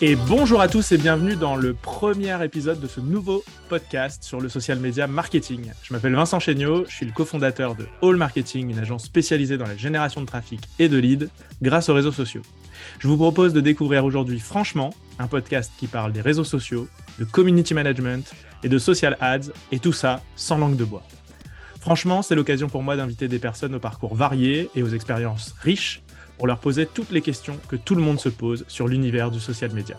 Et bonjour à tous et bienvenue dans le premier épisode de ce nouveau podcast sur le social media marketing. Je m'appelle Vincent Chéniaud, je suis le cofondateur de All Marketing, une agence spécialisée dans la génération de trafic et de leads grâce aux réseaux sociaux. Je vous propose de découvrir aujourd'hui Franchement, un podcast qui parle des réseaux sociaux, de community management et de social ads, et tout ça sans langue de bois. Franchement, c'est l'occasion pour moi d'inviter des personnes au parcours varié et aux expériences riches pour leur poser toutes les questions que tout le monde se pose sur l'univers du social media.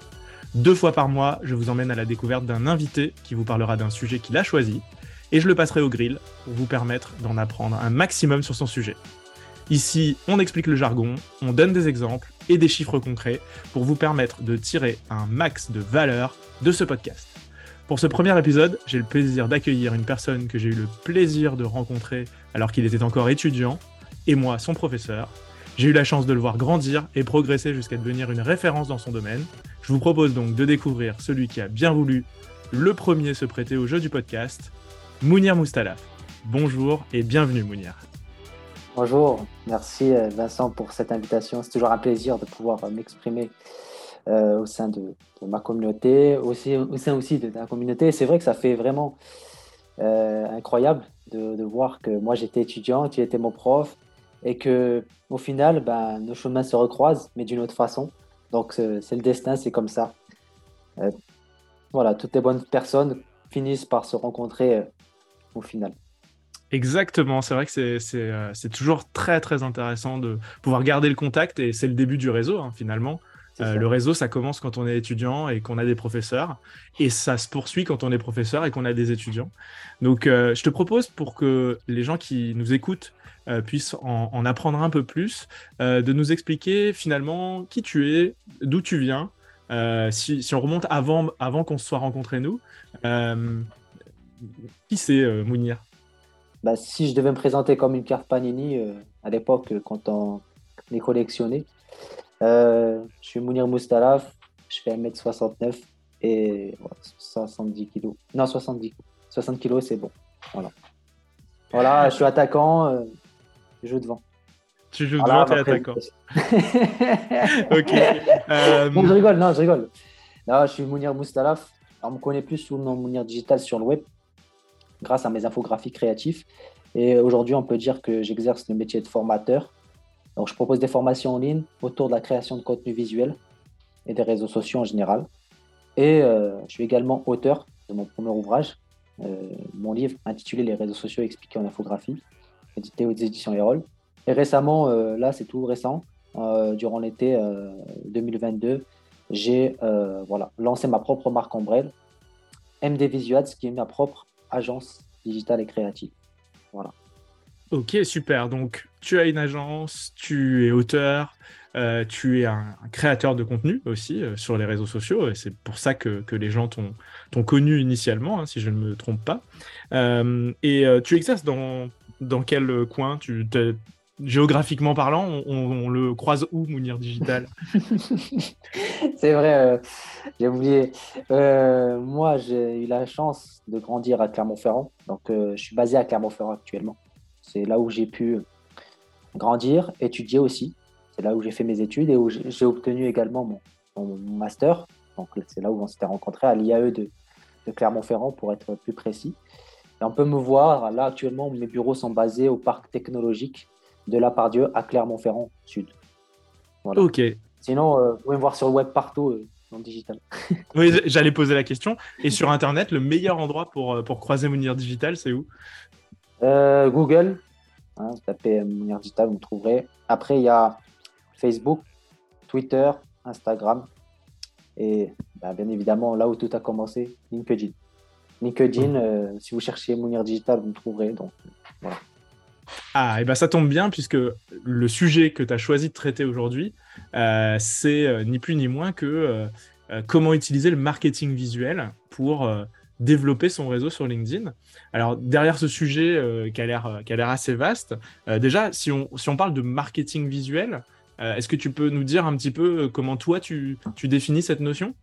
Deux fois par mois, je vous emmène à la découverte d'un invité qui vous parlera d'un sujet qu'il a choisi, et je le passerai au grill pour vous permettre d'en apprendre un maximum sur son sujet. Ici, on explique le jargon, on donne des exemples et des chiffres concrets pour vous permettre de tirer un max de valeur de ce podcast. Pour ce premier épisode, j'ai le plaisir d'accueillir une personne que j'ai eu le plaisir de rencontrer alors qu'il était encore étudiant, et moi, son professeur, j'ai eu la chance de le voir grandir et progresser jusqu'à devenir une référence dans son domaine. Je vous propose donc de découvrir celui qui a bien voulu le premier se prêter au jeu du podcast, Mounir Moustalaf. Bonjour et bienvenue Mounir. Bonjour, merci euh, Vincent pour cette invitation. C'est toujours un plaisir de pouvoir euh, m'exprimer euh, au sein de, ma communauté, aussi, au sein aussi de ta communauté. C'est vrai que ça fait vraiment incroyable de, de, voir que moi j'étais étudiant, tu étais mon prof, et que au final, ben, nos chemins se recroisent, mais d'une autre façon. Donc c'est le destin, c'est comme ça. Euh, voilà, toutes les bonnes personnes finissent par se rencontrer euh, au final. Exactement, c'est vrai que euh, c'est toujours très très intéressant de pouvoir garder le contact et c'est le début du réseau hein, finalement. le réseau, ça commence quand on est étudiant et qu'on a des professeurs, et ça se poursuit quand on est professeur et qu'on a des étudiants. Donc, je te propose pour que les gens qui nous écoutent euh, puisse en, apprendre un peu plus, euh, de nous expliquer finalement qui tu es, d'où tu viens, euh, si, on remonte avant, avant qu'on se soit rencontrés nous. qui c'est Mounir? Bah, Si je devais me présenter comme une carte Panini à l'époque, quand on les collectionnait, je suis Mounir Moustalaf, je fais 1m69 et 70 kg. Non, 70 60 kg, c'est bon. Voilà. Voilà, je suis attaquant, je joue devant. Tu joues devant, t'es attaquant. ok. Euh, je rigole, non, je rigole. je suis Mounir Moustalaf. on me connaît plus sous le nom Mounir Digital sur le web, grâce à mes infographies créatifs. Et aujourd'hui, on peut dire que j'exerce le métier de formateur. Donc, je propose des formations en ligne autour de la création de contenu visuel et des réseaux sociaux en général. Et euh, je suis également auteur de mon premier ouvrage, euh, mon livre intitulé Les réseaux sociaux expliqués en infographie édité aux éditions Erol. Et récemment, euh, là c'est tout récent, euh, durant l'été 2022, euh, j'ai voilà, lancé ma propre marque ombrelle, MD Visuals, qui est ma propre agence digitale et créative. Voilà. Ok, super. Donc, tu as une agence, tu es auteur, tu es un, créateur de contenu aussi sur les réseaux sociaux. Et c'est pour ça que, que les gens t'ont connu initialement, hein, si je ne me trompe pas. et tu exerces dans dans quel coin tu géographiquement parlant, on, le croise où, Mounir Digital? C'est vrai, euh, j'ai oublié. Euh, moi, j'ai eu la chance de grandir à Clermont-Ferrand. Donc, euh, je suis basé à Clermont-Ferrand actuellement. C'est là où j'ai pu grandir, étudier aussi. C'est là où j'ai fait mes études et où j'ai obtenu également mon, master. Donc, c'est là où on s'était rencontrés à l'IAE de Clermont-Ferrand, pour être plus précis on peut me voir, là actuellement, mes bureaux sont basés au parc technologique de La Pardieu à Clermont-Ferrand Sud. Ok. Sinon, euh, vous pouvez me voir sur le web partout euh, en digital. oui, j'allais poser la question. Et sur Internet, le meilleur endroit pour, euh, pour croiser Mounir Digital, c'est où? Google. Hein, vous tapez Mounir Digital, vous me trouverez. Après, il y a Facebook, Twitter, Instagram. Et bah, bien évidemment, là où tout a commencé, LinkedIn. LinkedIn, euh, si vous cherchez Mounir Digital, vous me trouverez. Donc, voilà. Ah, et ben ça tombe bien puisque le sujet que tu as choisi de traiter aujourd'hui, euh, c'est euh, ni plus ni moins que comment utiliser le marketing visuel pour développer son réseau sur LinkedIn. Alors derrière ce sujet qui a l'air assez vaste, déjà si on, si on parle de marketing visuel, est-ce que tu peux nous dire un petit peu comment toi tu, tu définis cette notion?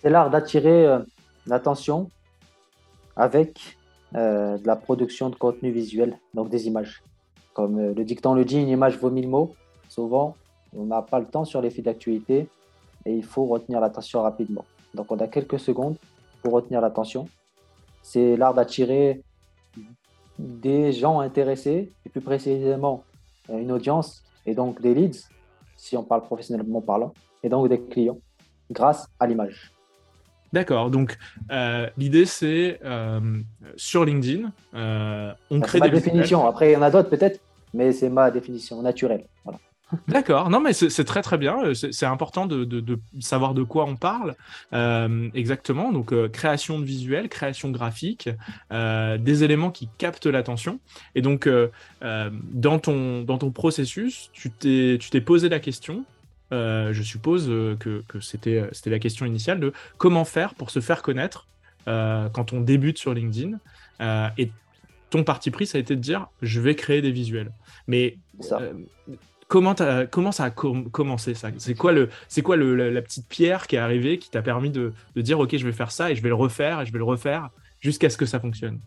C'est l'art d'attirer l'attention avec euh, de la production de contenu visuel, donc des images. Comme euh, le dicton le dit, une image vaut mille mots. Souvent, on n'a pas le temps sur les fils d'actualité et il faut retenir l'attention rapidement. Donc on a quelques secondes pour retenir l'attention. C'est l'art d'attirer des gens intéressés, et plus précisément une audience, et donc des leads, si on parle professionnellement parlant, et donc des clients, grâce à l'image. D'accord. Donc, euh, l'idée, c'est euh, sur LinkedIn, euh, on crée des. définition. Après, il y en a d'autres peut-être, mais c'est ma définition naturelle. D'accord. Non, mais c'est très très bien. C'est important de, savoir de quoi on parle exactement. Donc, création de visuels, création graphique, des éléments qui captent l'attention. Et donc, dans, ton, dans ton processus, tu t'es posé la question euh, je suppose euh, que, euh, c'était la question initiale de comment faire pour se faire connaître quand on débute sur LinkedIn. et ton parti pris, ça a été de dire, je vais créer des visuels. Mais comment, comment ça a commencé ça? C'est quoi, le, quoi la, petite pierre qui est arrivée qui t'a permis de, dire, OK, je vais faire ça et je vais le refaire et je vais le refaire jusqu'à ce que ça fonctionne?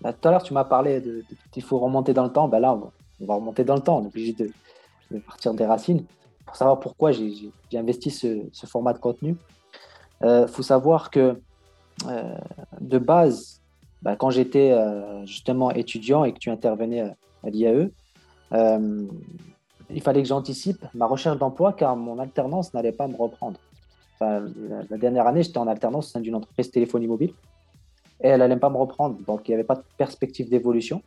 Bah, Tout à l'heure, tu m'as parlé de, qu'il faut remonter dans le temps. Bah, là, on va, remonter dans le temps. On est obligé de partir des racines pour savoir pourquoi j'ai investi ce, format de contenu, il euh, faut savoir que euh, de base, bah, quand j'étais euh, justement étudiant et que tu intervenais à, l'IAE, il fallait que j'anticipe ma recherche d'emploi car mon alternance n'allait pas me reprendre. la, dernière année, j'étais en alternance au sein d'une entreprise téléphonie mobile et elle n'allait pas me reprendre, donc il n'y avait pas de perspective d'évolution.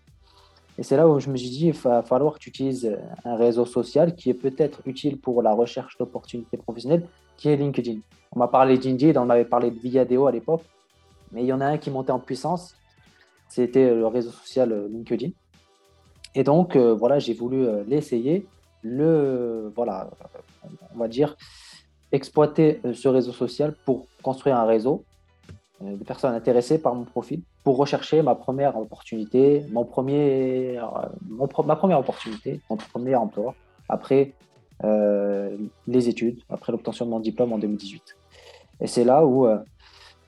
Et c'est là où je me suis dit, il va falloir que tu utilises un réseau social qui est peut-être utile pour la recherche d'opportunités professionnelles, qui est LinkedIn. On m'a parlé d'Indeed, on m'avait parlé de Viadeo à l'époque, mais il y en a un qui montait en puissance, c'était le réseau social euh, LinkedIn. Et donc, euh, voilà, j'ai voulu euh, l'essayer, le, voilà, on va dire, exploiter ce réseau social pour construire un réseau euh, de personnes intéressées par mon profil pour rechercher ma première opportunité, mon premier, euh, ma première opportunité, mon premier emploi après euh, les études, après l'obtention de mon diplôme en 2018. Et c'est là où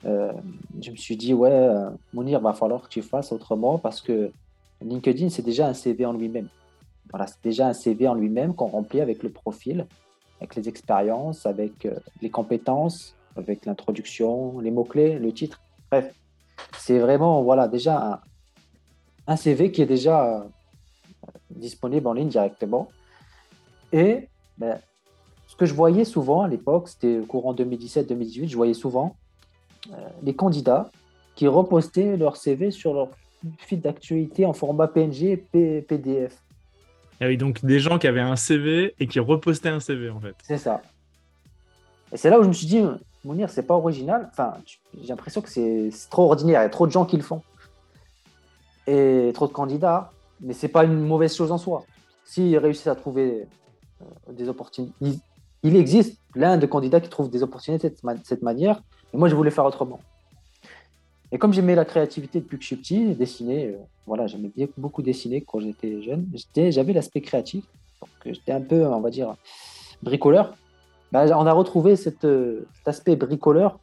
je me suis dit, ouais, Mounir, va falloir que tu fasses autrement parce que LinkedIn, c'est déjà un CV en lui-même. Voilà, c'est déjà un CV en lui-même qu'on remplit avec le profil, avec les expériences, avec les compétences, avec l'introduction, les mots-clés, le titre. Bref, c'est vraiment voilà, déjà un, CV qui est déjà euh, disponible en ligne directement. Et ben, ce que je voyais souvent à l'époque, c'était courant 2017-2018, je voyais souvent euh, les candidats qui repostaient leur CV sur leur feed d'actualité en format PNG et PDF. Ah oui, donc des gens qui avaient un CV et qui repostaient un CV en fait. C'est ça. Et c'est là où je me suis dit, C'est pas original. Enfin, j'ai l'impression que c'est trop ordinaire. Il y a trop de gens qui le font. Et trop de candidats. Mais c'est pas une mauvaise chose en soi. S'ils réussissent à trouver euh, des opportunités, il, existe plein de candidats qui trouvent des opportunités de cette, manière. Et moi, je voulais faire autrement. Et comme j'aimais la créativité depuis que je suis petit, dessiner, euh, voilà, j'aimais beaucoup dessiner quand j'étais jeune. J'avais l'aspect créatif. J'étais un peu, on va dire, bricoleur. Bah, on a retrouvé euh, cet aspect bricoleur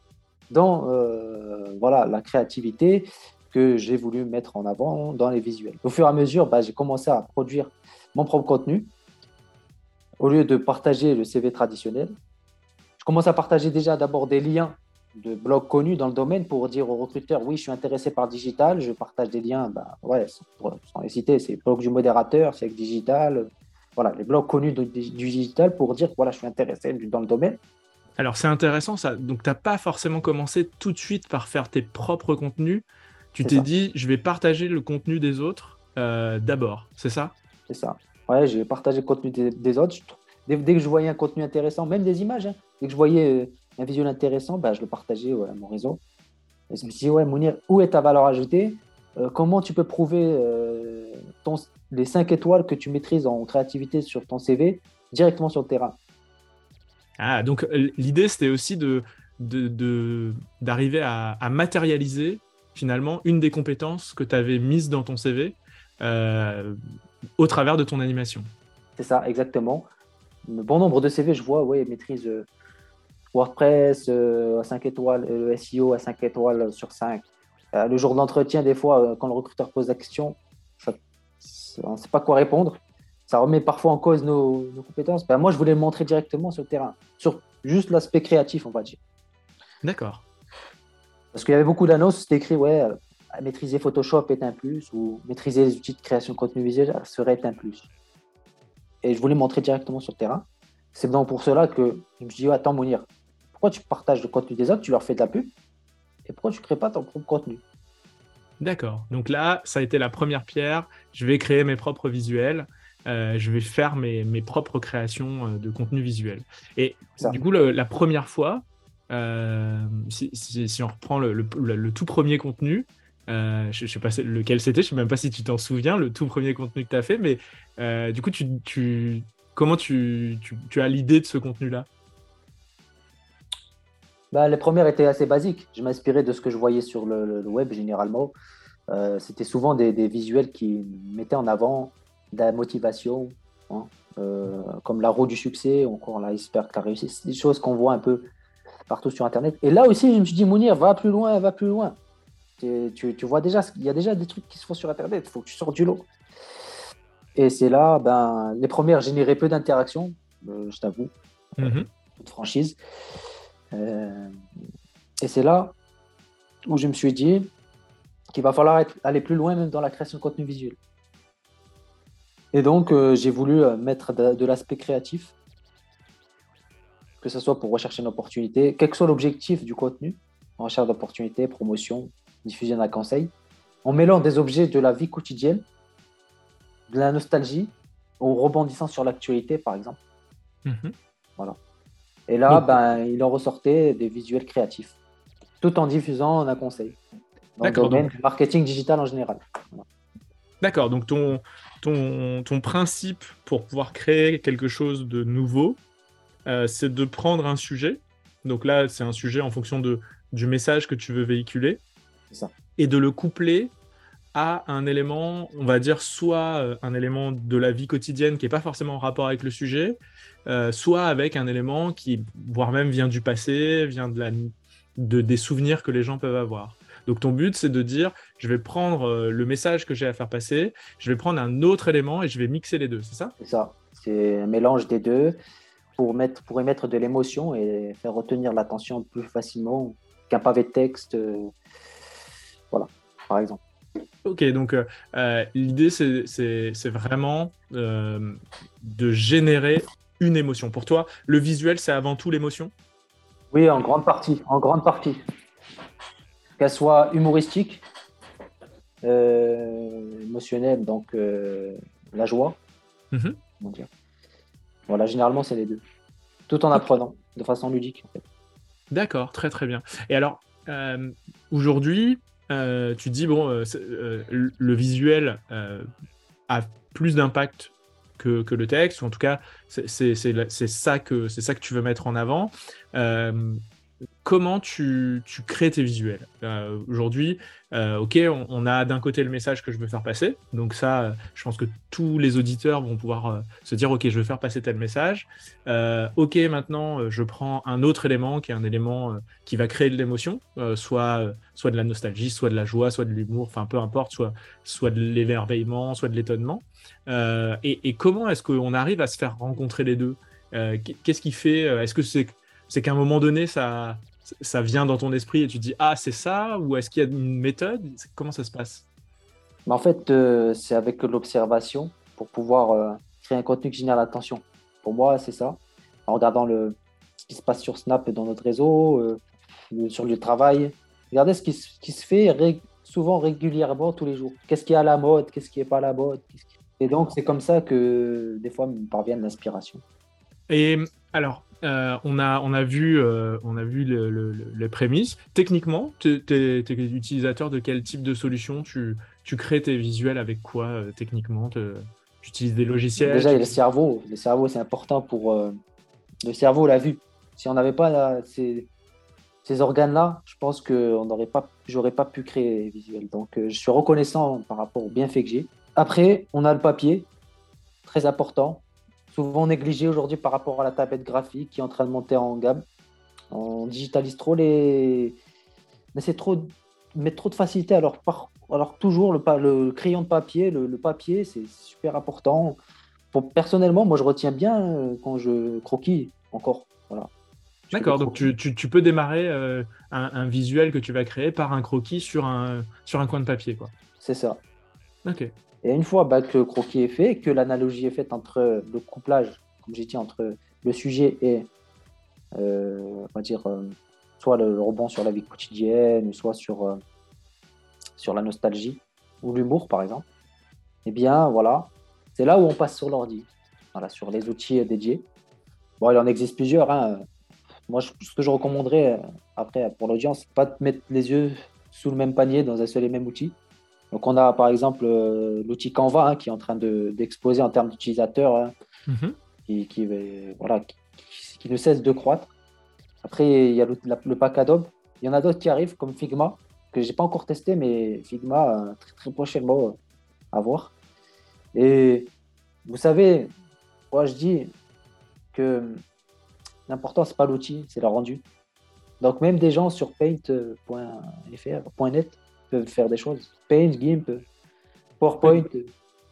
dans euh, voilà, la créativité que j'ai voulu mettre en avant dans les visuels. Au fur et à mesure, bah, j'ai commencé à produire mon propre contenu. Au lieu de partager le CV traditionnel, je commence à partager déjà d'abord des liens de blogs connus dans le domaine pour dire aux recruteurs oui, je suis intéressé par digital, je partage des liens, bah, sans, les citer, c'est blog du modérateur, c'est digital, voilà, les blogs connus du, digital pour dire voilà, je suis intéressé dans le domaine. Alors c'est intéressant ça. Donc tu n'as pas forcément commencé tout de suite par faire tes propres contenus. Tu t'es dit je vais partager le contenu des autres euh, d'abord, c'est ça? C'est ça. Ouais, je vais partager le contenu des, autres. Dès, que je voyais un contenu intéressant, même des images, hein, dès que je voyais euh, un visuel intéressant, bah, je le partageais à mon réseau. Et je me suis dit, ouais, Mounir, où est ta valeur ajoutée? Euh, Comment tu peux prouver ton, les 5 étoiles que tu maîtrises en créativité sur ton CV directement sur le terrain. Ah, donc euh, l'idée, c'était aussi de, d'arriver à, matérialiser finalement une des compétences que tu avais mises dans ton CV euh, au travers de ton animation. C'est ça, exactement. Bon nombre de CV, je vois, oui, maîtrise euh, WordPress à 5 étoiles, le SEO à 5 étoiles sur 5. le jour d'entretien, des fois, quand le recruteur pose la question, on ne sait pas quoi répondre. ça remet parfois en cause nos, compétences. Ben, moi, je voulais le montrer directement sur le terrain, sur juste l'aspect créatif, on va dire. D'accord. Parce qu'il y avait beaucoup d'annonces, c'était écrit, ouais, euh, maîtriser Photoshop est un plus, ou maîtriser les outils de création de contenu visuel serait un plus. Et je voulais montrer directement sur le terrain. C'est donc pour cela que je me dis, attends, Mounir, pourquoi tu partages le contenu des autres, tu leur fais de la pub, et pourquoi tu ne crées pas ton propre contenu? D'accord. Donc là, ça a été la première pierre. Je vais créer mes propres visuels. Euh, je vais faire mes, mes propres créations euh, de contenu visuel. Et du coup, la première fois, euh, si, si, on reprend le, le, tout premier contenu, je ne sais pas lequel c'était, je ne sais même pas si tu t'en souviens, le tout premier contenu que tu as fait, mais du coup, tu, tu comment tu, tu, as l'idée de ce contenu-là? Bah, Les premières étaient assez basiques. Je m'inspirais de ce que je voyais sur le, web généralement. C'était souvent des, des, visuels qui mettaient en avant de la motivation, hein, euh, comme la roue du succès, encore l'iceberg qui a réussi. C'est des choses qu'on voit un peu partout sur Internet. Et là aussi, je me suis dit, Mounir, va plus loin, va plus loin. Tu, tu, vois déjà, il y a déjà des trucs qui se font sur Internet, il faut que tu sortes du lot. Et c'est là, ben, les premières généraient peu d'interactions, euh, je t'avoue, mm toute franchise. Euh, et c'est là où je me suis dit qu'il va falloir aller plus loin même dans la création de contenu visuel. Et donc, euh, j'ai voulu euh, mettre de, l'aspect créatif, que ce soit pour rechercher une opportunité, quel que soit l'objectif du contenu, en recherche d'opportunité, promotion, diffusion d'un conseil, en mêlant des objets de la vie quotidienne, de la nostalgie, en rebondissant sur l'actualité, par exemple. Mhm. Voilà. Et là, ben, il en ressortait des visuels créatifs, tout en diffusant un conseil. Dans le domaine du marketing digital en général. D'accord, donc ton, ton, principe pour pouvoir créer quelque chose de nouveau, euh, c'est de prendre un sujet. Donc là, c'est un sujet en fonction de, du message que tu veux véhiculer. Et de le coupler à un élément, on va dire, soit euh, un élément de la vie quotidienne qui n'est pas forcément en rapport avec le sujet, euh, soit avec un élément qui, voire même vient du passé, vient de des souvenirs que les gens peuvent avoir. Donc ton but, c'est de dire, je vais prendre euh, le message que j'ai à faire passer, je vais prendre un autre élément et je vais mixer les deux, c'est ça? C'est ça. C'est un mélange des deux pour, mettre, pour émettre de l'émotion et faire retenir l'attention plus facilement qu'un pavé de texte. Voilà, par exemple. Ok, donc euh, l'idée, c'est vraiment de générer une émotion. Pour toi, le visuel, c'est avant tout l'émotion? Oui, en grande partie. En grande partie qu'elle soit humoristique, euh, émotionnelle, donc euh, la joie. Dire? Voilà, généralement, c'est les deux. Tout en apprenant de façon ludique. D'accord, très très bien. Et alors, euh, tu dis, bon, le visuel a plus d'impact que, le texte, ou en tout cas, c'est ça que tu veux mettre en avant comment tu, crées tes visuels. Euh, aujourd'hui, euh, ok, on, a d'un côté le message que je veux faire passer. Donc ça, je pense que tous les auditeurs vont pouvoir euh, se dire, ok, je veux faire passer tel message. ok, maintenant, je prends un autre élément qui est un élément qui va créer de l'émotion, soit, soit de la nostalgie, soit de la joie, soit de l'humour, enfin peu importe, soit, soit de l'émerveillement, soit de l'étonnement. Et, et, comment est-ce qu'on arrive à se faire rencontrer les deux? Qu'est-ce qui fait Est-ce que c'est c'est qu'à un moment donné, ça, ça vient dans ton esprit et tu dis ah c'est ça ou est-ce qu'il y a une méthode? Comment ça se passe? En fait, euh, c'est avec l'observation pour pouvoir euh, créer un contenu qui génère l'attention. Pour moi, c'est ça. En regardant le, ce qui se passe sur Snap et dans notre réseau, euh, sur le travail. Regardez ce qui, qui se fait souvent régulièrement tous les jours. Qu'est-ce qui est à la mode Qu'est-ce qui n'est pas à la mode Et donc, c'est comme ça que des fois me parvient l'inspiration. Et alors, euh, on, a, on a vu, euh, on a vu les prémices. Techniquement, tu es, utilisateur de quel type de solution? Tu, tu crées tes visuels avec quoi euh, techniquement? Tu utilises des logiciels? Déjà, il y a le cerveau. Le cerveau, c'est important pour le cerveau, la vue. Si on n'avait pas ces, ces organes-là, je pense que n'aurait pas, j'aurais pas pu créer les visuels. Donc, je suis reconnaissant par rapport au bienfait que j'ai. Après, on a le papier, très important souvent négligé aujourd'hui par rapport à la tablette graphique qui est en train de monter en gamme. On digitalise trop les. Mais c'est trop. Mettre trop de facilité. Alors, alors toujours, le, le crayon de papier, le, papier, c'est super important. personnellement, moi, je retiens bien euh, quand je croquis encore. Voilà. D'accord, donc tu, tu, peux démarrer un, un, visuel que tu vas créer par un croquis sur un, sur un coin de papier. quoi. C'est ça. Ok. Et une fois que le croquis est fait, que l'analogie est faite entre le couplage, comme j'ai dit, entre le sujet et, on va dire, soit le, rebond sur la vie quotidienne, soit sur, euh, sur la nostalgie ou l'humour, par exemple, eh bien, voilà, c'est là où on passe sur l'ordi, voilà, sur les outils dédiés. Bon, il en existe plusieurs. Hein. Moi, ce que je recommanderais euh, après pour l'audience, pas de mettre les yeux sous le même panier dans un seul et même outil. Donc, on a par exemple euh, l'outil Canva hein, qui est en train d'exposer en termes d'utilisateurs, hein, mm-hmm. qui, qui, voilà, qui, ne cesse de croître. Après, il y a le, pack Adobe. Il y en a d'autres qui arrivent, comme Figma, que je n'ai pas encore testé, mais Figma, euh, très, très prochainement, euh, à voir. Et vous savez, moi, je dis que l'important, ce n'est pas l'outil, c'est le rendu. Donc, même des gens sur paint.fr.net peuvent faire des choses. Paint, GIMP, PowerPoint.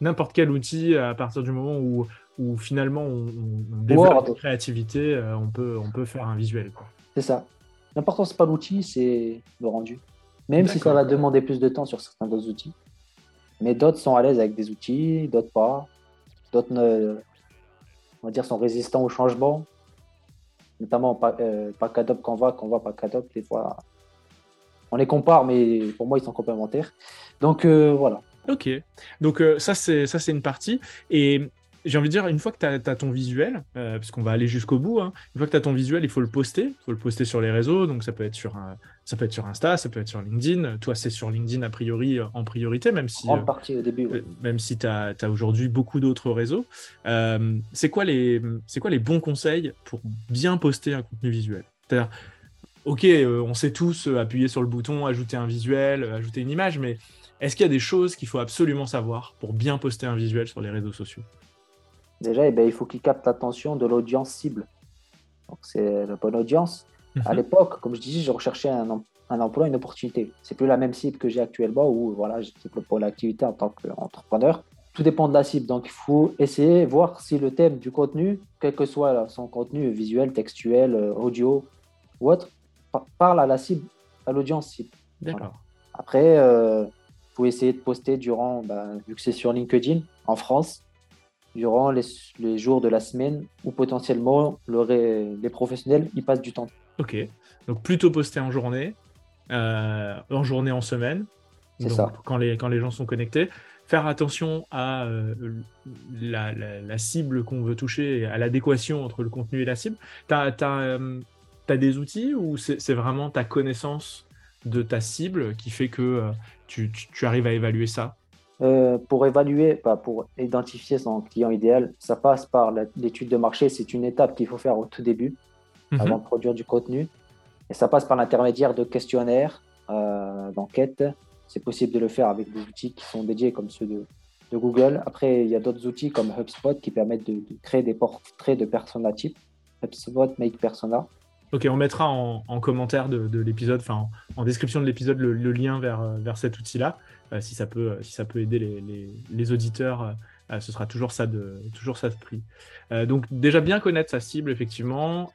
N'importe quel outil, à partir du moment où où finalement on, développe la créativité, euh, on, peut, on peut faire un visuel. C'est ça. L'important, c'est pas l'outil, c'est le rendu. Même si ça va demander plus de temps sur certains d'autres outils. Mais d'autres sont à l'aise avec des outils, d'autres pas. D'autres, on va dire, sont résistants au changement. Notamment pas, euh, pas Adobe, Canva, Canva, pas Adobe. Des fois, on les compare, mais pour moi, ils sont complémentaires. Donc euh, voilà. Ok. Donc ça, c'est ça, c'est une partie. Et j'ai envie de dire, une fois que tu as, ton visuel, euh, parce qu'on va aller jusqu'au bout, hein, une fois que tu as ton visuel, il faut le poster. Il faut le poster sur les réseaux. Donc, ça peut être sur, un, ça peut être sur Insta, ça peut être sur LinkedIn. Toi, c'est sur LinkedIn a priori euh, en priorité, même si, en partie au début, même si tu as, aujourd'hui beaucoup d'autres réseaux. Euh, c'est quoi, les, quoi les bons conseils pour bien poster un contenu visuel? C'est-à-dire, ok, on sait tous appuyer sur le bouton, ajouter un visuel, ajouter une image, mais est-ce qu'il y a des choses qu'il faut absolument savoir pour bien poster un visuel sur les réseaux sociaux? Déjà, eh ben, il faut qu'il capte l'attention de l'audience cible. Donc, c'est la bonne audience. À mhm. l'époque, comme je disais, je recherchais un, un emploi, une opportunité. C'est plus la même cible que j'ai actuellement où voilà, je développe pour l'activité en tant qu'entrepreneur. Tout dépend de la cible. Donc, il faut essayer, voir si le thème du contenu, quel que soit son contenu visuel, textuel, euh, audio ou autre, parle à la cible, à l'audience cible. D'accord. Après, euh, il faut essayer de poster durant, bah, vu que c'est sur LinkedIn en France, durant les, jours de la semaine où potentiellement les professionnels y passent du temps. Ok, donc plutôt poster en journée, euh, en journée, en semaine. C'est ça. Quand les, quand les gens sont connectés. Faire attention à euh, la, cible qu'on veut toucher, à l'adéquation entre le contenu et la cible. Tu as, euh, des outils ou c'est vraiment ta connaissance de ta cible qui fait que tu arrives à évaluer ça? Euh, pour évaluer, bah, pour identifier son client idéal, ça passe par l'étude de marché. C'est une étape qu'il faut faire au tout début, mhm. avant de produire du contenu. Et ça passe par l'intermédiaire de questionnaires, euh, d'enquêtes. C'est possible de le faire avec des outils qui sont dédiés comme ceux de, Google. Après, il y a d'autres outils comme HubSpot qui permettent de, créer des portraits de persona type. HubSpot Make Persona. Ok, on mettra en, commentaire de, l'épisode, enfin en, description de l'épisode, le, lien vers, vers cet outil-là. Euh, si, ça peut, aider les, auditeurs, euh, ce sera toujours ça de, toujours ça de prix. Euh, donc déjà bien connaître sa cible, effectivement,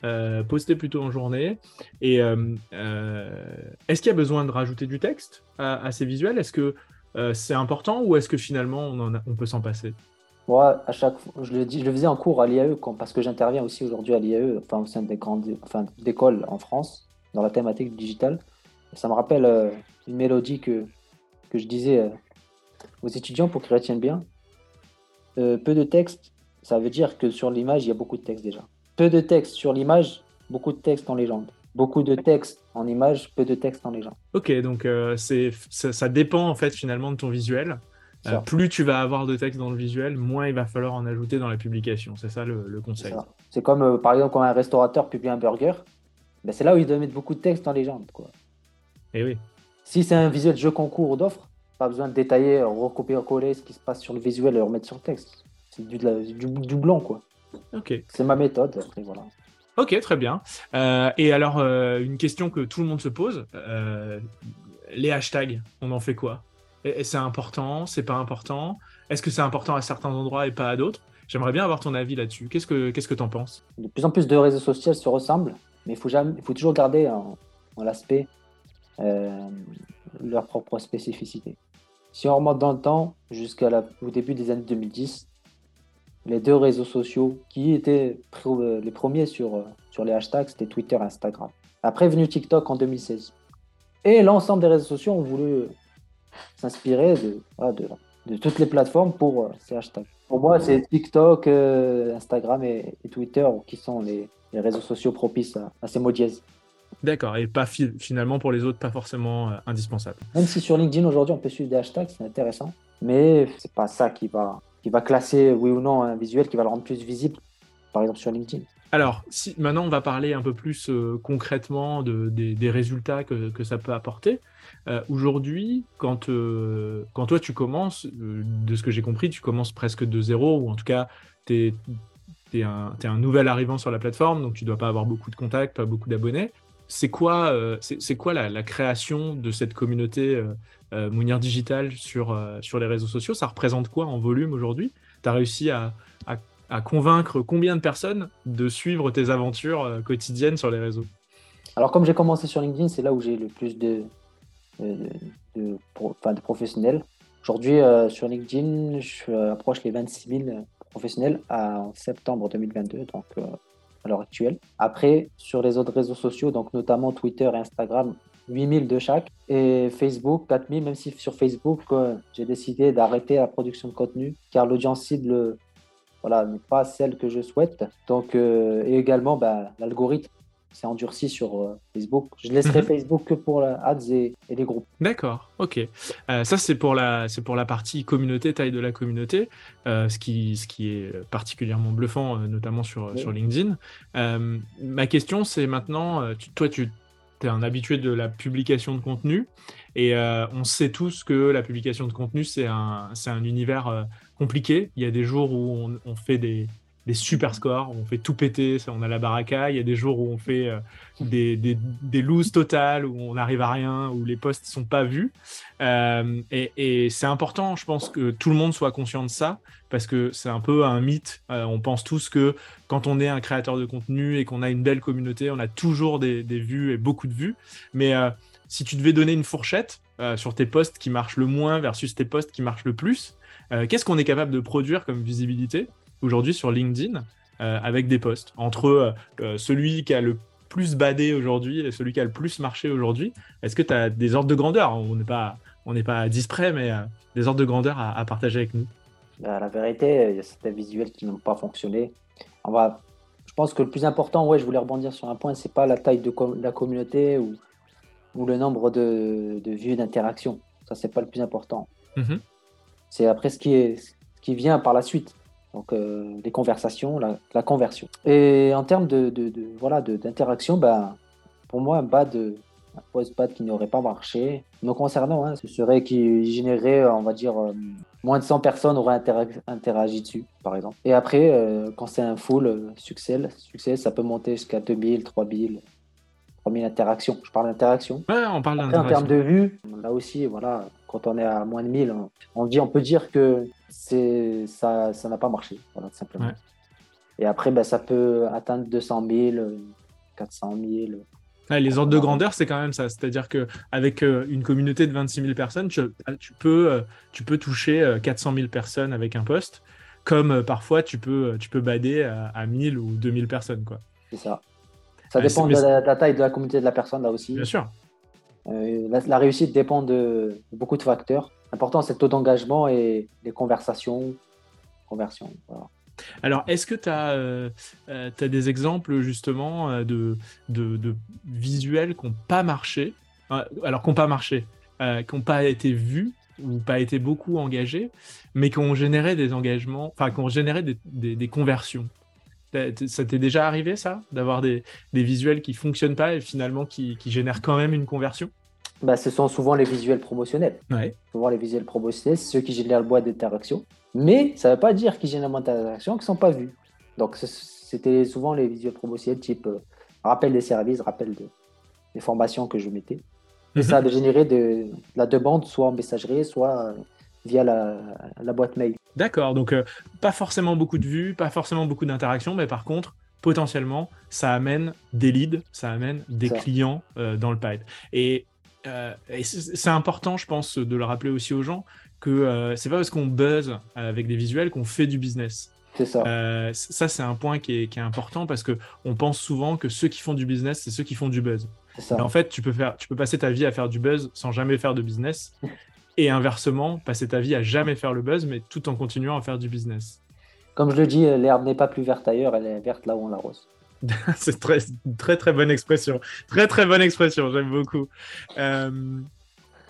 poster plutôt en journée. Et est-ce qu'il y a besoin de rajouter du texte à, ces visuels? Est-ce que c'est important ou est-ce que finalement on peut s'en passer? Moi, à chaque fois, je le, dis, je le faisais en cours à l'IAE parce que j'interviens aussi aujourd'hui à l'IAE, enfin au sein des grandes, enfin d'écoles en France dans la thématique digitale. ça me rappelle une mélodie que que je disais euh, aux étudiants pour qu'ils retiennent bien. Euh, peu de texte, ça veut dire que sur l'image, il y a beaucoup de texte déjà. Peu de texte sur l'image, beaucoup de texte en légende. Beaucoup de texte en image, peu de texte en légende. Ok, donc euh, c'est ça, dépend en fait finalement de ton visuel. Plus tu vas avoir de texte dans le visuel, moins il va falloir en ajouter dans la publication. C'est ça le, conseil. C'est comme par exemple quand un restaurateur publie un burger, ben, c'est là où il doit mettre beaucoup de texte en légende. Quoi. Et eh oui. Si c'est un visuel jeu concours ou d'offre, pas besoin de détailler, recopier-coller ce qui se passe sur le visuel et le remettre sur le texte. C'est du, du, blanc, quoi. Ok. C'est ma méthode. Après, voilà. Ok, très bien. Euh, et alors, euh, une question que tout le monde se pose euh, les hashtags, on en fait quoi? C'est important C'est pas important? Est-ce que c'est important à certains endroits et pas à d'autres? J'aimerais bien avoir ton avis là-dessus. Qu'est-ce que qu'est-ce que tu en penses? De plus en plus de réseaux sociaux se ressemblent, mais il faut, faut toujours garder en, l'aspect euh, leur propre spécificité. Si on remonte dans le temps, jusqu'au début des années 2010, les deux réseaux sociaux qui étaient euh, les premiers sur, euh, sur les hashtags, c'était Twitter et Instagram. Après venu TikTok en 2016. Et l'ensemble des réseaux sociaux ont voulu s'inspirer de, de, toutes les plateformes pour euh, ces hashtags. Pour moi, c'est TikTok, Instagram et, Twitter qui sont les, réseaux sociaux propices à, ces mots dièses. D'accord, et pas finalement pour les autres, pas forcément indispensable. Même si sur LinkedIn aujourd'hui on peut suivre des hashtags, c'est intéressant, mais c'est pas ça qui va qui va classer, oui ou non, un visuel qui va le rendre plus visible, par exemple sur LinkedIn. Alors, si, maintenant, on va parler un peu plus euh, concrètement de, des, résultats que, ça peut apporter. Euh, aujourd'hui, quand, euh, quand toi, tu commences, de ce que j'ai compris, tu commences presque de zéro, ou en tout cas, tu es, un, nouvel arrivant sur la plateforme, donc tu dois pas avoir beaucoup de contacts, pas beaucoup d'abonnés. C'est quoi, c'est quoi la, création de cette communauté Mounir Digital sur, sur les réseaux sociaux, ça représente quoi en volume aujourd'hui? Tu as réussi à, à, convaincre combien de personnes de suivre tes aventures euh, quotidiennes sur les réseaux? Alors, comme j'ai commencé sur LinkedIn, c'est là où j'ai le plus de, de professionnels. Aujourd'hui, sur LinkedIn, je approche les 26 000 professionnels en septembre 2022, donc à l'heure actuelle. Après, sur les autres réseaux sociaux, donc notamment Twitter et Instagram, 8000 de chaque. Et Facebook, 4000, même si sur Facebook, euh, j'ai décidé d'arrêter la production de contenu car l'audience cible voilà, n'est pas celle que je souhaite. Donc, euh, et également, bah, l'algorithme s'est endurci sur euh, Facebook. Je laisserai mhm. Facebook que pour la ads et, les groupes. D'accord, ok. ça, c'est pour, la, pour la partie communauté, taille de la communauté, ce, qui, ce qui est particulièrement bluffant, notamment sur, sur LinkedIn. ma question, c'est maintenant, toi, tu tu es un habitué de la publication de contenu. Et euh, on sait tous que la publication de contenu, c'est un, un univers euh, compliqué. Il y a des jours où on fait des, super scores, on fait tout péter, on a la baraka. Il y a des jours où on fait euh, des, des, loses totales, où on n'arrive à rien, où les posts ne sont pas vus. Euh, et, c'est important, je pense, que tout le monde soit conscient de ça, parce que c'est un peu un mythe. Euh, on pense tous que quand on est un créateur de contenu et qu'on a une belle communauté, on a toujours des vues et beaucoup de vues. Mais si tu devais donner une fourchette sur tes posts qui marchent le moins versus tes posts qui marchent le plus, qu'est-ce qu'on est capable de produire comme visibilité aujourd'hui sur LinkedIn euh, avec des posts entre euh, euh, celui qui a le plus badé aujourd'hui et celui qui a le plus marché aujourd'hui? Est-ce que tu as des ordres de grandeur? On n'est pas, on n'est pas mais des ordres de grandeur à, partager avec nous bah, La vérité, il y a certains visuels qui n'ont pas fonctionné. On va, je pense que le plus important, ouais, je voulais rebondir sur un point, c'est pas la taille de, la communauté ou, ou le nombre de, de vues d'interaction. Ça, c'est pas le plus important. Mm-hmm. C'est après ce qui, est, ce qui vient par la suite donc euh, les conversations, la, conversion. Et en termes de, de, voilà d'interaction, ben, pour moi un bad, un post bad qui n'aurait pas marché, me concernant, hein, ce serait qui générerait, on va dire, euh, moins de 100 personnes auraient interagi dessus, par exemple. Et après, euh, quand c'est un full succès, succès, ça peut monter jusqu'à 2000, 3000, 3000 interactions. Je parle d'interaction. Ouais, on parle d'interaction. En termes de vues, là aussi, voilà, quand on est à moins de 1000, on, dit, on peut dire que c'est ça ça n'a pas marché, voilà, simplement. Et après, ben, ça peut atteindre 200 000, 400 000. les ordres de grandeur, c'est quand même ça. C'est-à-dire qu'avec euh, une communauté de 26 000 personnes, tu, tu, peux, euh, tu peux toucher 400 euh, 000 personnes avec un poste, comme parfois tu peux, tu peux bader à, à 1000 ou 2000 personnes. C'est ça. Ça dépend de la, de la, taille de la communauté de la personne, là aussi. Bien sûr. Euh, la, réussite dépend de, beaucoup de facteurs. L'important, c'est le taux d'engagement et les conversations, conversions. Alors, est-ce que tu as, euh, euh, des exemples justement de, de, visuels qui n'ont pas marché Alors, qui n'ont pas marché, qui n'ont pas été vus ou pas été beaucoup engagés, mais qui ont généré des engagements, enfin, qui ont généré des, des conversions? Ça t'est déjà arrivé, ça D'avoir des, des, visuels qui fonctionnent pas et finalement qui, qui génèrent quand même une conversion? Bah, Ce sont souvent les visuels promotionnels. Ouais. Souvent les visuels promotionnels, c'est ceux qui génèrent le bois d'interaction. Mais ça ne veut pas dire qu'ils génèrent moins d'interactions qui ne sont pas vus. Donc c'était souvent les visuels promotionnels type euh, rappel des services, rappel de, des formations que je mettais. Et ça a généré de, la demande soit en messagerie, soit via la, la boîte mail. D'accord, donc pas forcément beaucoup de vues, pas forcément beaucoup d'interactions, mais par contre, potentiellement, ça amène des leads, ça amène des clients dans le pipe. Et, et c'est important, je pense, de le rappeler aussi aux gens que c'est pas parce qu'on buzz avec des visuels qu'on fait du business. C'est ça. Euh, ça, c'est un point qui est, important parce qu'on pense souvent que ceux qui font du business, c'est ceux qui font du buzz. en fait, tu peux, faire, tu peux passer ta vie à faire du buzz sans jamais faire de business. et inversement, passer ta vie à jamais faire le buzz, mais tout en continuant à faire du business. Comme je le dis, l'herbe n'est pas plus verte ailleurs, elle est verte là où on l'arrose. c'est très, très très bonne expression. Très très bonne expression, j'aime beaucoup. Euh,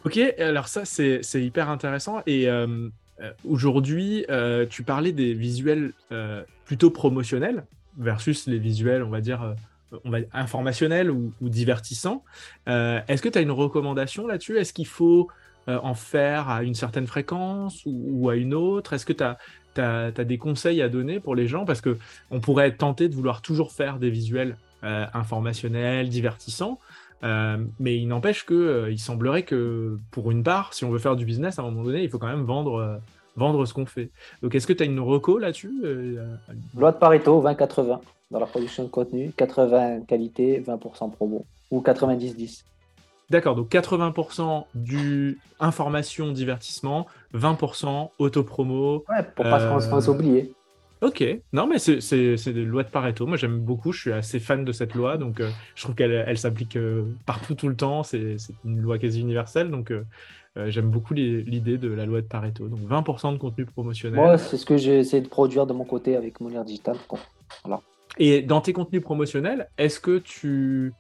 ok, alors ça c'est hyper intéressant. Et euh, euh, aujourd'hui, euh, tu parlais des visuels euh, plutôt promotionnels versus les visuels, on va dire, on va, informationnels ou, divertissants. Est-ce que tu as une recommandation là-dessus? Est-ce qu'il faut en faire à une certaine fréquence ou, à une autre? Est-ce que tu as, des conseils à donner pour les gens? Parce qu'on pourrait être tenté de vouloir toujours faire des visuels informationnels, divertissants. mais il n'empêche que il semblerait que pour une part, si on veut faire du business, à un moment donné, il faut quand même vendre vendre ce qu'on fait. Donc, est-ce que tu as une reco là-dessus euh, Loi de Pareto, 20-80 dans la production de contenu, 80 qualité, 20% promo, ou 90-10. D'accord, donc 80% du information, divertissement, 20% auto-promo. Ouais, pour pas euh... s'oublier. Ok, non mais c'est des lois de Pareto. Moi j'aime beaucoup, je suis assez fan de cette loi, donc euh, je trouve qu'elle elle, s'applique euh, partout tout le temps. C'est une loi quasi universelle, donc euh, j'aime beaucoup l'idée de la loi de Pareto. Donc 20% de contenu promotionnel. Moi, c'est ce que j'ai essayé de produire de mon côté avec Molière Digital. Voilà. Et dans tes contenus promotionnels, est-ce que tu,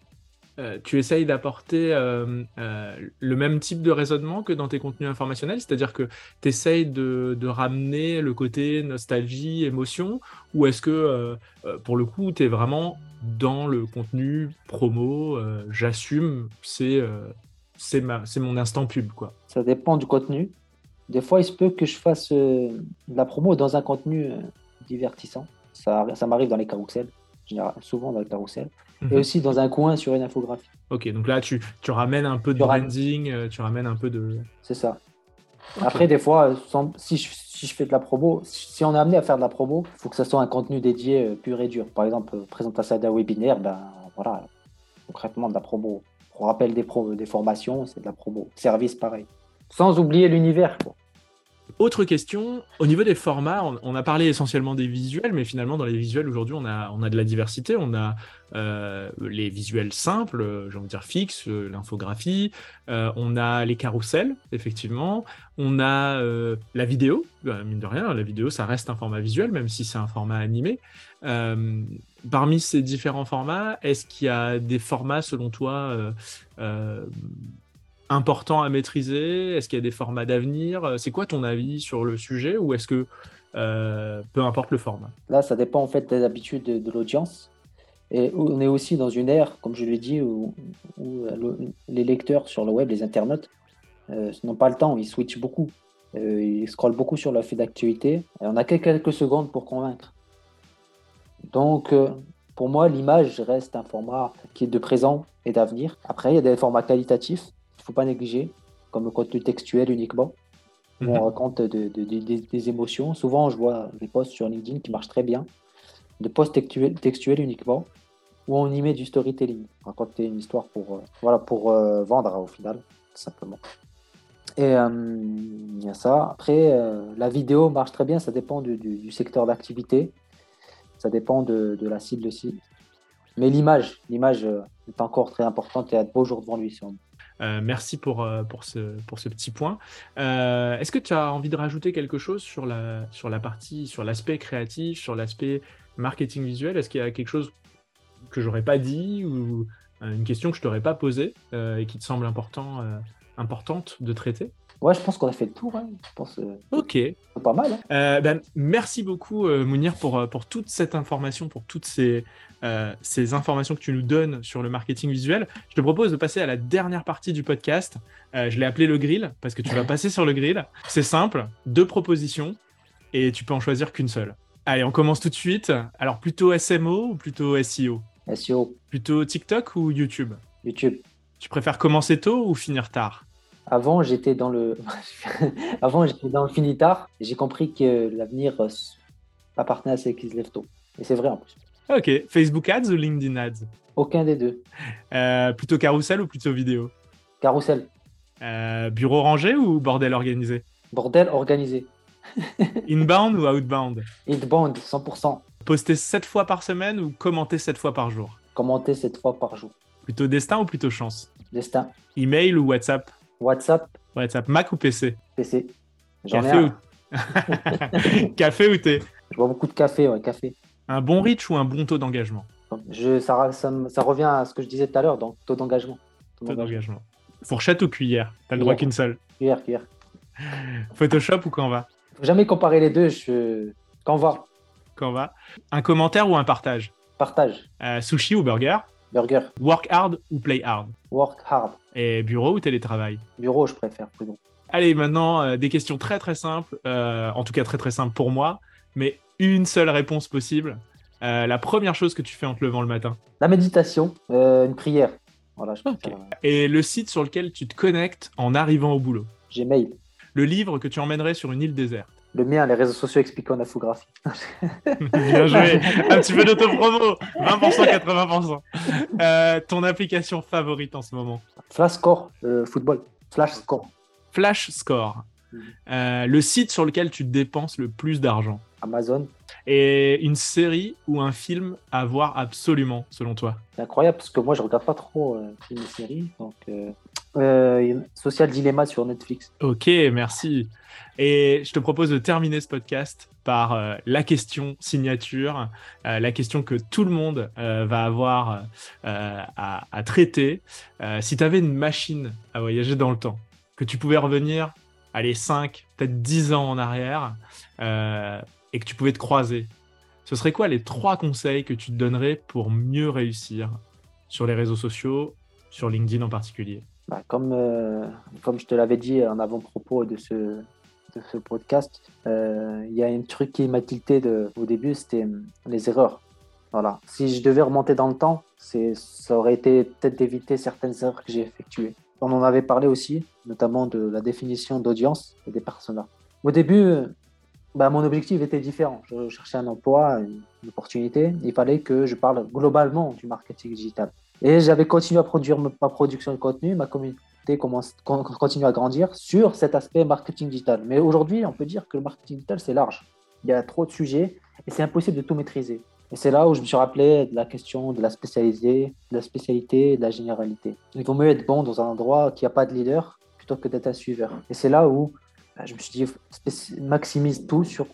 euh, tu essayes d'apporter euh, le même type de raisonnement que dans tes contenus informationnels C'est-à-dire que tu essayes de, ramener le côté nostalgie, émotion Ou est-ce que, pour le coup, tu es vraiment dans le contenu promo J'assume, c'est mon instant pub. quoi. Ça dépend du contenu. Des fois, il se peut que je fasse euh, la promo dans un contenu euh, divertissant. Ça, ça m'arrive dans les carousels, souvent dans les carousels. Et mhm. aussi dans un coin sur une infographie. Ok, donc là, tu, tu ramènes un peu de branding, euh, tu ramènes un peu de. C'est ça. Après, des fois, si, je, si, je, fais de la promo, si on est amené à faire de la promo, il faut que ce soit un contenu dédié pur et dur. Par exemple, présentation d'un webinaire, ben voilà, concrètement de la promo on rappelle des, des formations, c'est de la promo. Service, pareil. Sans oublier l'univers. Autre question, au niveau des formats, on, a parlé essentiellement des visuels, mais finalement dans les visuels aujourd'hui, on a, on a de la diversité. On a euh, les visuels simples, j'ai envie de dire fixes, euh, l'infographie, euh, on a les carousels, effectivement, on a la vidéo, mine de rien, la vidéo ça reste un format visuel, même si c'est un format animé. parmi ces différents formats, est-ce qu'il y a des formats selon toi important à maîtriser? Est-ce qu'il y a des formats d'avenir? C'est quoi ton avis sur le sujet Ou est-ce que euh, peu importe le format? Là, ça dépend en fait des habitudes de, l'audience. Et on est aussi dans une ère, comme je l'ai dit, où, les lecteurs sur le web, les internautes, euh, n'ont pas le temps, ils switchent beaucoup. Euh, ils scrollent beaucoup sur leur fait d'actualité. Et on a quelques secondes pour convaincre. Donc, pour moi, l'image reste un format qui est de présent et d'avenir. Après, il y a des formats qualitatifs faut pas négliger, comme le contenu textuel uniquement. on mhm. raconte des émotions. Souvent, je vois des posts sur LinkedIn qui marchent très bien, de posts textuels, uniquement, où on y met du storytelling, raconter une histoire pour, euh, voilà, pour euh, vendre au final, tout simplement. Et euh, il y a ça. Après, la vidéo marche très bien, ça dépend du, secteur d'activité, ça dépend de, la cible aussi. Mais l'image, l'image est encore très importante et a de beaux jours devant lui. Si euh, merci pour, euh, pour, ce, pour ce petit point. Euh, est-ce que tu as envie de rajouter quelque chose sur la, sur la partie, sur l'aspect créatif, sur l'aspect marketing visuel? Est-ce qu'il y a quelque chose que j'aurais pas dit ou une question que je t'aurais pas posée et qui te semble important, importante de traiter? Ouais, je pense qu'on a fait le tour. Hein. Je pense, ok. Pas mal. Hein. Ben, merci beaucoup, Mounir, pour, pour toute cette information, pour toutes ces, euh, ces informations que tu nous donnes sur le marketing visuel. Je te propose de passer à la dernière partie du podcast. Euh, je l'ai appelé le grill parce que tu vas passer sur le grill. C'est simple, deux propositions et tu peux en choisir qu'une seule. Allez, on commence tout de suite. Alors plutôt SMO ou plutôt SEO SEO. Plutôt TikTok ou YouTube? YouTube. Tu préfères commencer tôt ou finir tard? Avant, j'étais dans le, avant j'étais dans le finitar. J'ai compris que l'avenir euh, appartenait à ceux qui se lèvent tôt. Et c'est vrai en plus. Ok. Facebook Ads ou LinkedIn Ads? Aucun des deux. Euh, plutôt carousel ou plutôt vidéo? Carousel. Euh, bureau rangé ou bordel organisé? Bordel organisé. Inbound ou outbound? Inbound, 100%. Poster 7 fois par semaine ou commenter 7 fois par jour? Commenter 7 fois par jour. Plutôt destin ou plutôt chance? Destin. Email ou WhatsApp? WhatsApp. WhatsApp. Mac ou PC PC. Café ou... café ou thé? Je bois beaucoup de café, ouais, café. Un bon reach ou un bon taux d'engagement? Je, ça, ça, revient à ce que je disais tout à l'heure, donc taux d'engagement. Taux d'engagement. Fourchette ou cuillère? T'as le droit qu'une seule. Cuillère, cuillère. Photoshop ou Canva? Faut jamais comparer les deux. Je... Canva. Canva. Un commentaire ou un partage? Partage. Euh, sushi ou burger? Burger. Work hard ou play hard? Work hard. Et bureau ou télétravail Bureau, je préfère. Plus bon. Allez, maintenant, euh, des questions très très simples, euh, en tout cas très très simples pour moi, mais une seule réponse possible. Euh, la première chose que tu fais en te levant le matin La méditation, une prière. Voilà, je Et le site sur lequel tu te connectes en arrivant au boulot Gmail. Le livre que tu emmènerais sur une île déserte le mien, les réseaux sociaux expliquent en infographie. Bien joué. Un petit peu d'autopromo. 20%, 80%. ton application favorite en ce moment Flash Score, football. Flash Score. Flash Score. Mhm. Euh, le site sur lequel tu dépenses le plus d'argent Amazon. Et une série ou un film à voir absolument, selon toi? C'est incroyable parce que moi, je regarde pas trop euh, et séries. Donc, euh, euh, Social Dilemma sur Netflix. Ok, merci. Et je te propose de terminer ce podcast par la question signature, la question que tout le monde va avoir à, à, traiter. si tu avais une machine à voyager dans le temps, que tu pouvais revenir, allez, 5, peut-être 10 ans en arrière, et que tu pouvais te croiser, ce serait quoi les trois conseils que tu te donnerais pour mieux réussir sur les réseaux sociaux, sur LinkedIn en particulier? Bah, comme, euh, comme je te l'avais dit en avant-propos de ce, de ce podcast, euh, il y a un truc qui m'a tilté de, au début, c'était euh, les erreurs. Voilà. Si je devais remonter dans le temps, ça aurait été peut-être d'éviter certaines erreurs que j'ai effectuées. On en avait parlé aussi, notamment de la définition d'audience et des personas. Au début, bah, mon objectif était différent. Je cherchais un emploi, une, opportunité. Il fallait que je parle globalement du marketing digital. Et j'avais continué à produire ma production de contenu, ma communauté commence, continue à grandir sur cet aspect marketing digital. Mais aujourd'hui, on peut dire que le marketing digital, c'est large. Il y a trop de sujets et c'est impossible de tout maîtriser. Et c'est là où je me suis rappelé de la question de la de la spécialité de la généralité. Il vaut mieux être bon dans un endroit qui n'a pas de leader plutôt que d'être un suiveur. Et c'est là où bah, je me suis dit, maximise tout sur,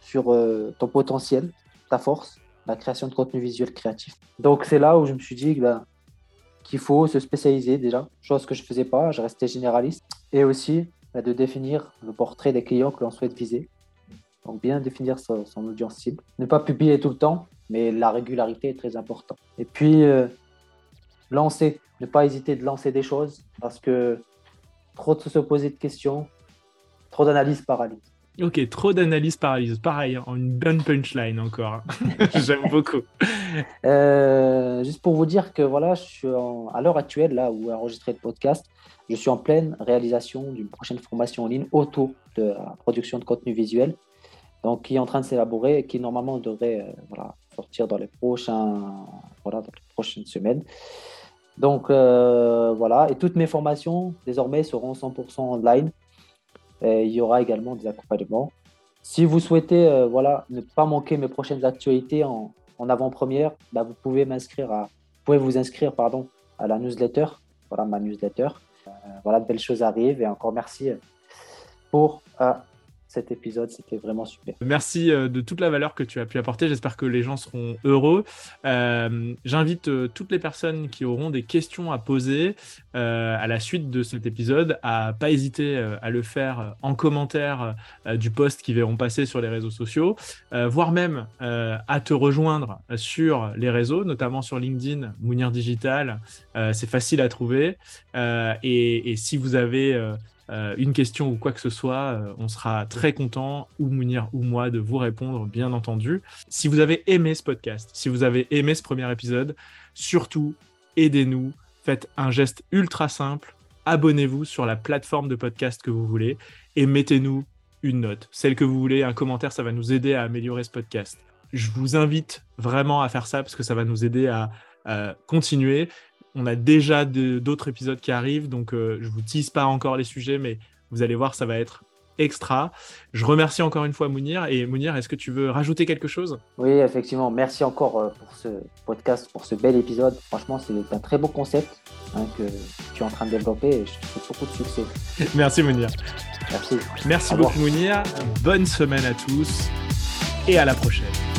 sur euh, ton potentiel, ta force, la création de contenu visuel créatif. Donc c'est là où je me suis dit bah, qu'il faut se spécialiser déjà, chose que je ne faisais pas, je restais généraliste, et aussi bah, de définir le portrait des clients que l'on souhaite viser. Donc bien définir son, audience cible. Ne pas publier tout le temps, mais la régularité est très importante. Et puis, euh, lancer, ne pas hésiter de lancer des choses, parce que trop de se poser de questions, Trop d'analyse paralyse. Ok, trop d'analyse paralyse. Pareil, hein, une bonne punchline encore. J'aime beaucoup. Euh, juste pour vous dire que voilà, je suis à l'heure actuelle, là où enregistrer le podcast, je suis en pleine réalisation d'une prochaine formation en ligne autour de production de contenu visuel, donc qui est en train de s'élaborer et qui normalement devrait euh, sortir dans les prochaines semaines. Donc euh, voilà, et toutes mes formations désormais seront 100% online il y aura également des accompagnements. Si vous souhaitez euh, voilà, ne pas manquer mes prochaines actualités en, avant-première, bah, vous pouvez m'inscrire à, vous pouvez vous inscrire pardon, à la newsletter, voilà ma newsletter. Euh, voilà, de belles choses arrivent et encore merci pour euh, cet épisode. C'était vraiment super. Merci euh, de toute la valeur que tu as pu apporter. J'espère que les gens seront heureux. Euh, j'invite euh, toutes les personnes qui auront des questions à poser à la suite de cet épisode à pas hésiter à le faire en commentaire du post qui verront passer sur les réseaux sociaux, voire même à te rejoindre sur les réseaux, notamment sur LinkedIn, Mounir Digital. C'est facile à trouver. Et, et, si vous avez euh, une question ou quoi que ce soit, euh, on sera très content, ou Mounir ou moi, de vous répondre, bien entendu. Si vous avez aimé ce podcast, si vous avez aimé ce premier épisode, surtout aidez-nous, faites un geste ultra simple, abonnez-vous sur la plateforme de podcast que vous voulez et mettez-nous une note, celle que vous voulez, un commentaire, ça va nous aider à améliorer ce podcast. Je vous invite vraiment à faire ça parce que ça va nous aider à, continuer. On a déjà d'autres épisodes qui arrivent, donc euh, je vous tease pas encore les sujets, mais vous allez voir, ça va être extra. Je remercie encore une fois Mounir. Et Mounir, est-ce que tu veux rajouter quelque chose? Oui, effectivement. Merci encore euh, pour ce podcast, pour ce bel épisode. Franchement, c'est un très beau concept hein, que tu es en train de développer et je te souhaite beaucoup de succès. Merci Mounir. Merci. Merci beaucoup Mounir. Bonne semaine à tous et à la prochaine.